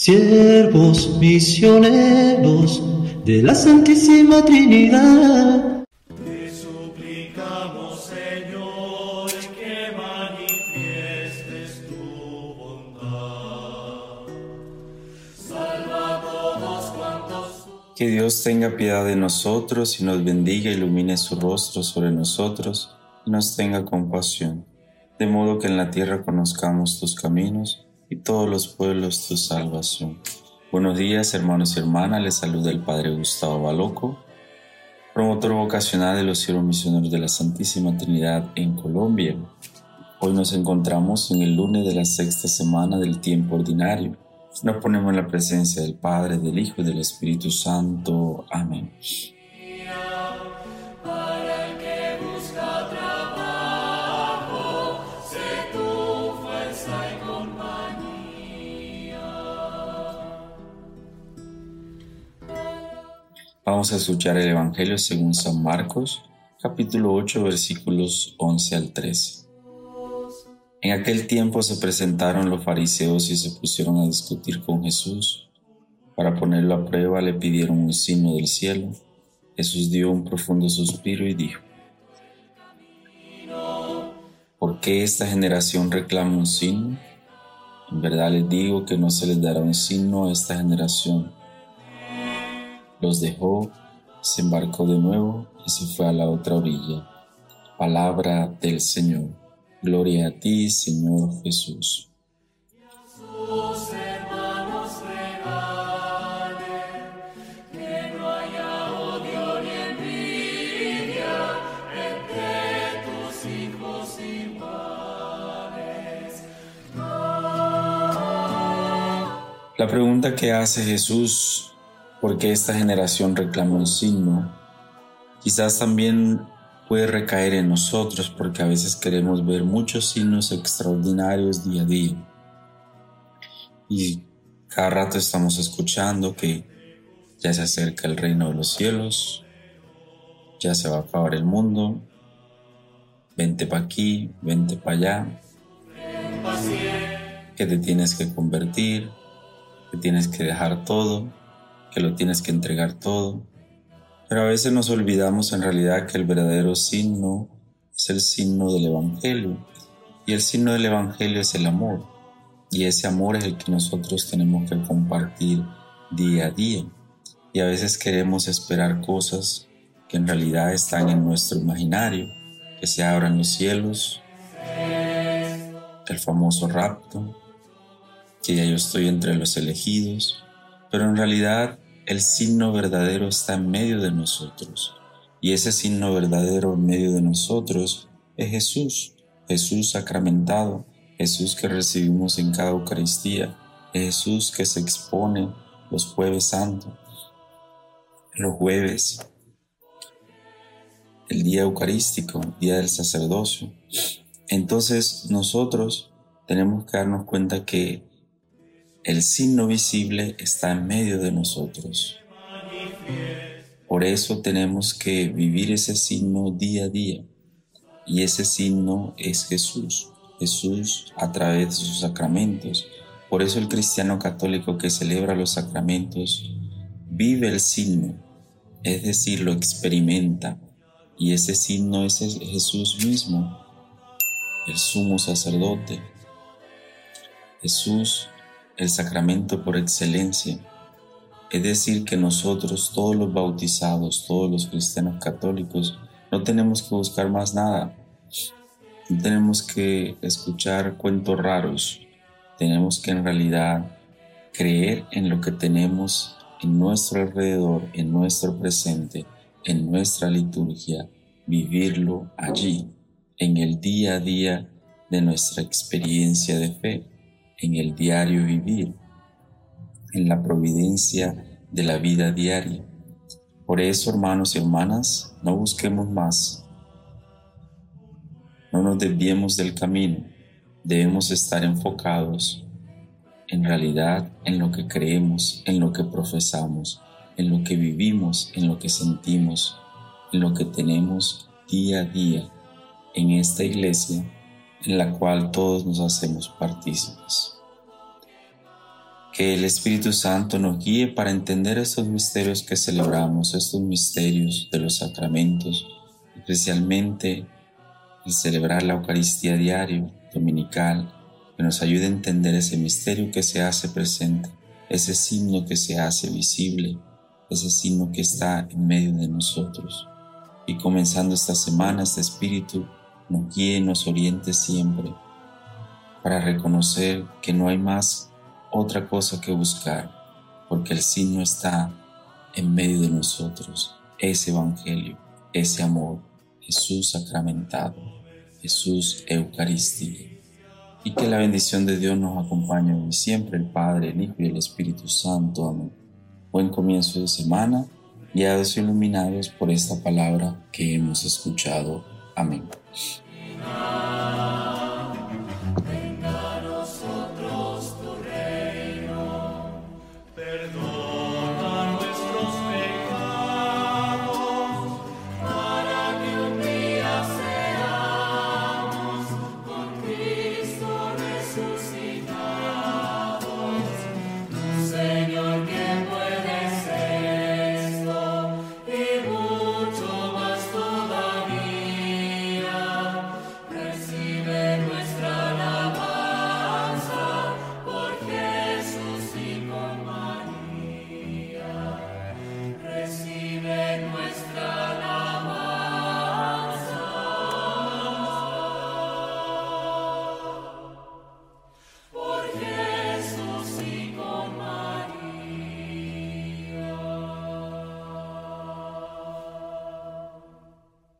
siervos misioneros de la Santísima Trinidad. Te suplicamos, Señor, que manifiestes tu bondad. Salva a todos cuantos Que Dios tenga piedad de nosotros y nos bendiga, ilumine su rostro sobre nosotros y nos tenga compasión, de modo que en la tierra conozcamos tus caminos y todos los pueblos tu salvación. Buenos días, hermanos y hermanas, les saluda el Padre Gustavo Baloco, promotor vocacional de los siervos misioneros de la Santísima Trinidad en Colombia. Hoy nos encontramos en el lunes de la sexta semana del tiempo ordinario. Nos ponemos en la presencia del Padre, del Hijo y del Espíritu Santo. Amén. Vamos a escuchar el Evangelio según San Marcos, capítulo 8, versículos 11 al 13. En aquel tiempo se presentaron los fariseos y se pusieron a discutir con Jesús. Para ponerlo a prueba le pidieron un signo del cielo. Jesús dio un profundo suspiro y dijo, ¿por qué esta generación reclama un signo? En verdad les digo que no se les dará un signo a esta generación. Los dejó, se embarcó de nuevo y se fue a la otra orilla. Palabra del Señor. Gloria a ti, Señor Jesús. La pregunta que hace Jesús, ¿por qué esta generación reclama un signo? Quizás también puede recaer en nosotros porque a veces queremos ver muchos signos extraordinarios día a día. Y cada rato estamos escuchando que ya se acerca el reino de los cielos, ya se va a acabar el mundo, vente para aquí, vente para allá, que te tienes que convertir, que tienes que dejar todo, que lo tienes que entregar todo. Pero a veces nos olvidamos en realidad que el verdadero signo es el signo del Evangelio. Y el signo del Evangelio es el amor. Y ese amor es el que nosotros tenemos que compartir día a día. Y a veces queremos esperar cosas que en realidad están en nuestro imaginario. Que se abran los cielos, el famoso rapto, que ya yo estoy entre los elegidos. Pero en realidad el signo verdadero está en medio de nosotros. Y ese signo verdadero en medio de nosotros es Jesús, Jesús sacramentado, Jesús que recibimos en cada Eucaristía, Jesús que se expone los jueves santos, los jueves, el día eucarístico, día del sacerdocio. Entonces nosotros tenemos que darnos cuenta que el signo visible está en medio de nosotros. Por eso tenemos que vivir ese signo día a día. Y ese signo es Jesús. Jesús a través de sus sacramentos. Por eso el cristiano católico que celebra los sacramentos vive el signo, es decir, lo experimenta. Y ese signo es Jesús mismo, el sumo sacerdote. Jesús el sacramento por excelencia. Es decir, que nosotros, todos los bautizados, todos los cristianos católicos, no tenemos que buscar más nada. No tenemos que escuchar cuentos raros. Tenemos que en realidad creer en lo que tenemos en nuestro alrededor, en nuestro presente, en nuestra liturgia, vivirlo allí, en el día a día de nuestra experiencia de fe en el diario vivir, en la providencia de la vida diaria. Por eso, hermanos y hermanas, no busquemos más. No nos desviemos del camino. Debemos estar enfocados en realidad en lo que creemos, en lo que profesamos, en lo que vivimos, en lo que sentimos, en lo que tenemos día a día en esta iglesia en la cual todos nos hacemos partícipes. Que el Espíritu Santo nos guíe para entender estos misterios que celebramos, estos misterios de los sacramentos, especialmente el celebrar la Eucaristía diario, dominical, que nos ayude a entender ese misterio que se hace presente, ese signo que se hace visible, ese signo que está en medio de nosotros. Y comenzando esta semana, este Espíritu nos guíe nos oriente siempre para reconocer que no hay más otra cosa que buscar, porque el signo está en medio de nosotros, ese Evangelio, ese amor, Jesús sacramentado, Jesús eucarístico. Y que la bendición de Dios nos acompañe hoy siempre, el Padre, el Hijo y el Espíritu Santo. Amén. Buen comienzo de semana, guiados y iluminados por esta palabra que hemos escuchado. Amén.